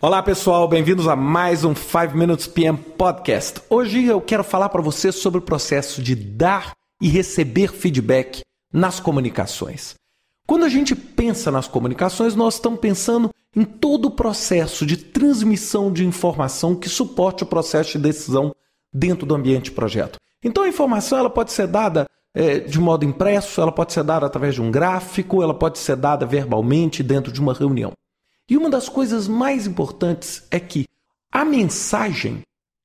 Olá pessoal, bem-vindos a mais um 5 Minutes PM Podcast. Hoje eu quero falar para você sobre o processo de dar e receber feedback nas comunicações. Quando a gente pensa nas comunicações, nós estamos pensando em todo o processo de transmissão de informação que suporte o processo de decisão dentro do ambiente de projeto. Então a informação ela pode ser dada é, de modo impresso, ela pode ser dada através de um gráfico, ela pode ser dada verbalmente dentro de uma reunião. E uma das coisas mais importantes é que a mensagem,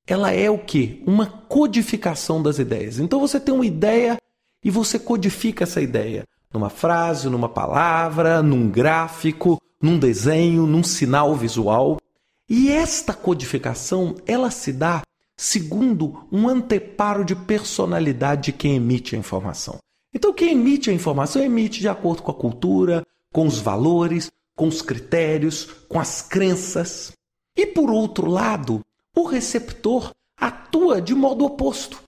ela é o quê? Uma codificação das ideias. Então você tem uma ideia e você codifica essa ideia numa frase, numa palavra, num gráfico, num desenho, num sinal visual. E esta codificação, ela se dá segundo um anteparo de personalidade de quem emite a informação. Então, quem emite a informação emite de acordo com a cultura, com os valores, com os critérios, com as crenças. E por outro lado, o receptor atua de modo oposto.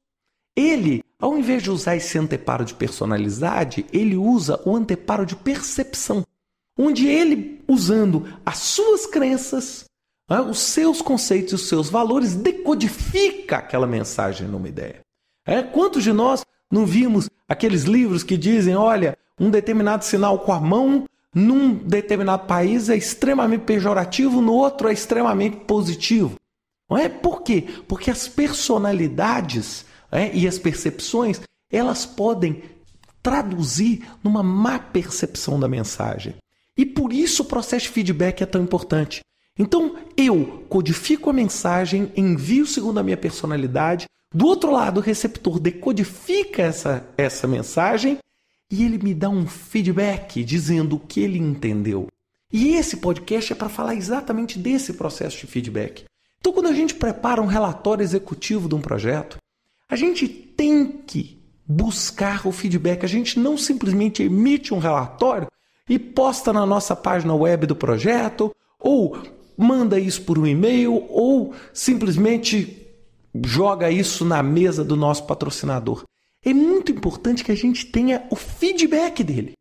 Ele, ao invés de usar esse anteparo de personalidade, ele usa o anteparo de percepção, onde ele, usando as suas crenças, né, os seus conceitos, os seus valores, decodifica aquela mensagem numa ideia. É, quantos de nós não vimos aqueles livros que dizem, olha, um determinado sinal com a mão num determinado país é extremamente pejorativo, no outro é extremamente positivo. Não é? Por quê? Porque as personalidades é, e as percepções elas podem traduzir numa má percepção da mensagem. E por isso o processo de feedback é tão importante. Então eu codifico a mensagem, envio segundo a minha personalidade, do outro lado o receptor decodifica essa, essa mensagem e ele me dá um feedback dizendo o que ele entendeu. E esse podcast é para falar exatamente desse processo de feedback. Então, quando a gente prepara um relatório executivo de um projeto, a gente tem que buscar o feedback. A gente não simplesmente emite um relatório e posta na nossa página web do projeto, ou manda isso por um e-mail, ou simplesmente joga isso na mesa do nosso patrocinador é muito importante que a gente tenha o feedback dele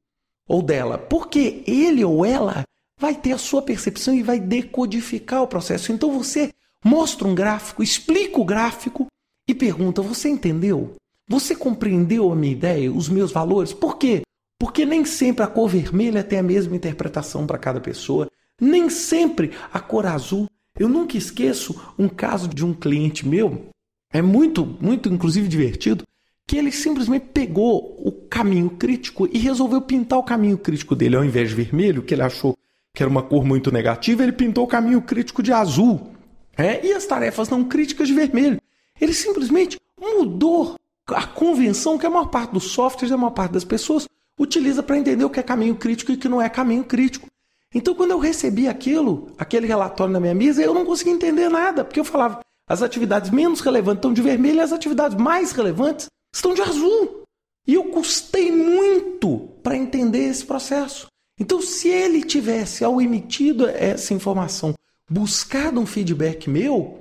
ou dela, porque ele ou ela vai ter a sua percepção e vai decodificar o processo. Então você mostra um gráfico, explica o gráfico e pergunta: Você entendeu? Você compreendeu a minha ideia, os meus valores? Por quê? Porque nem sempre a cor vermelha tem a mesma interpretação para cada pessoa, nem sempre a cor azul. Eu nunca esqueço um caso de um cliente meu, é muito, muito inclusive divertido, que ele simplesmente pegou o caminho crítico e resolveu pintar o caminho crítico dele. Ao invés de vermelho, que ele achou que era uma cor muito negativa, ele pintou o caminho crítico de azul. É? E as tarefas não críticas de vermelho. Ele simplesmente mudou a convenção que a maior parte dos softwares, a maior parte das pessoas utiliza para entender o que é caminho crítico e o que não é caminho crítico. Então, quando eu recebi aquilo, aquele relatório na minha mesa, eu não conseguia entender nada, porque eu falava, as atividades menos relevantes estão de vermelho e as atividades mais relevantes estão de azul. E eu custei muito para entender esse processo. Então, se ele tivesse, ao emitido essa informação, buscado um feedback meu,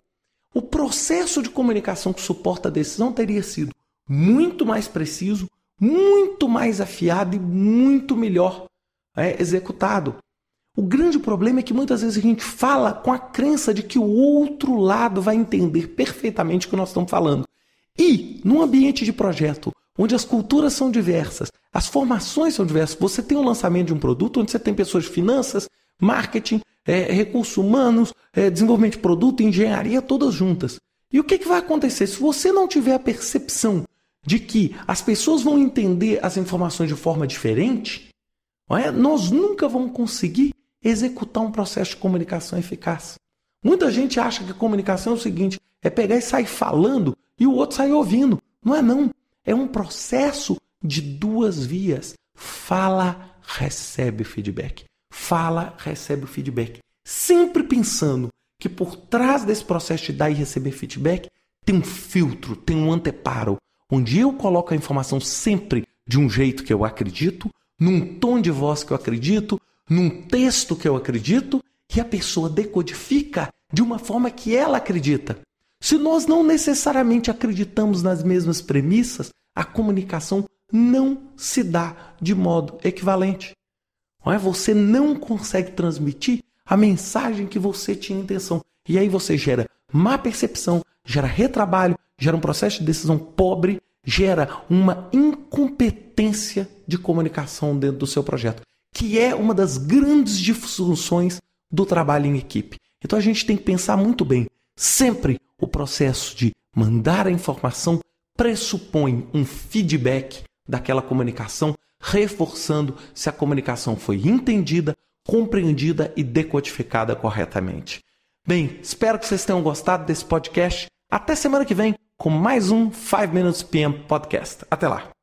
o processo de comunicação que suporta a decisão teria sido muito mais preciso, muito mais afiado e muito melhor é, executado. O grande problema é que muitas vezes a gente fala com a crença de que o outro lado vai entender perfeitamente o que nós estamos falando. E, num ambiente de projeto, onde as culturas são diversas, as formações são diversas, você tem um lançamento de um produto onde você tem pessoas de finanças, marketing, é, recursos humanos, é, desenvolvimento de produto, engenharia, todas juntas. E o que, que vai acontecer? Se você não tiver a percepção de que as pessoas vão entender as informações de forma diferente, é? nós nunca vamos conseguir executar um processo de comunicação eficaz. Muita gente acha que comunicação é o seguinte: é pegar e sair falando e o outro sai ouvindo. Não é não. É um processo de duas vias. Fala, recebe feedback. Fala, recebe o feedback. Sempre pensando que por trás desse processo de dar e receber feedback tem um filtro, tem um anteparo, onde eu coloco a informação sempre de um jeito que eu acredito, num tom de voz que eu acredito, num texto que eu acredito, e a pessoa decodifica de uma forma que ela acredita. Se nós não necessariamente acreditamos nas mesmas premissas, a comunicação não se dá de modo equivalente. Não é? Você não consegue transmitir a mensagem que você tinha intenção. E aí você gera má percepção, gera retrabalho, gera um processo de decisão pobre, gera uma incompetência de comunicação dentro do seu projeto, que é uma das grandes disfunções do trabalho em equipe. Então a gente tem que pensar muito bem. Sempre o processo de mandar a informação pressupõe um feedback daquela comunicação, reforçando se a comunicação foi entendida, compreendida e decodificada corretamente. Bem, espero que vocês tenham gostado desse podcast. Até semana que vem com mais um 5 Minutes PM Podcast. Até lá!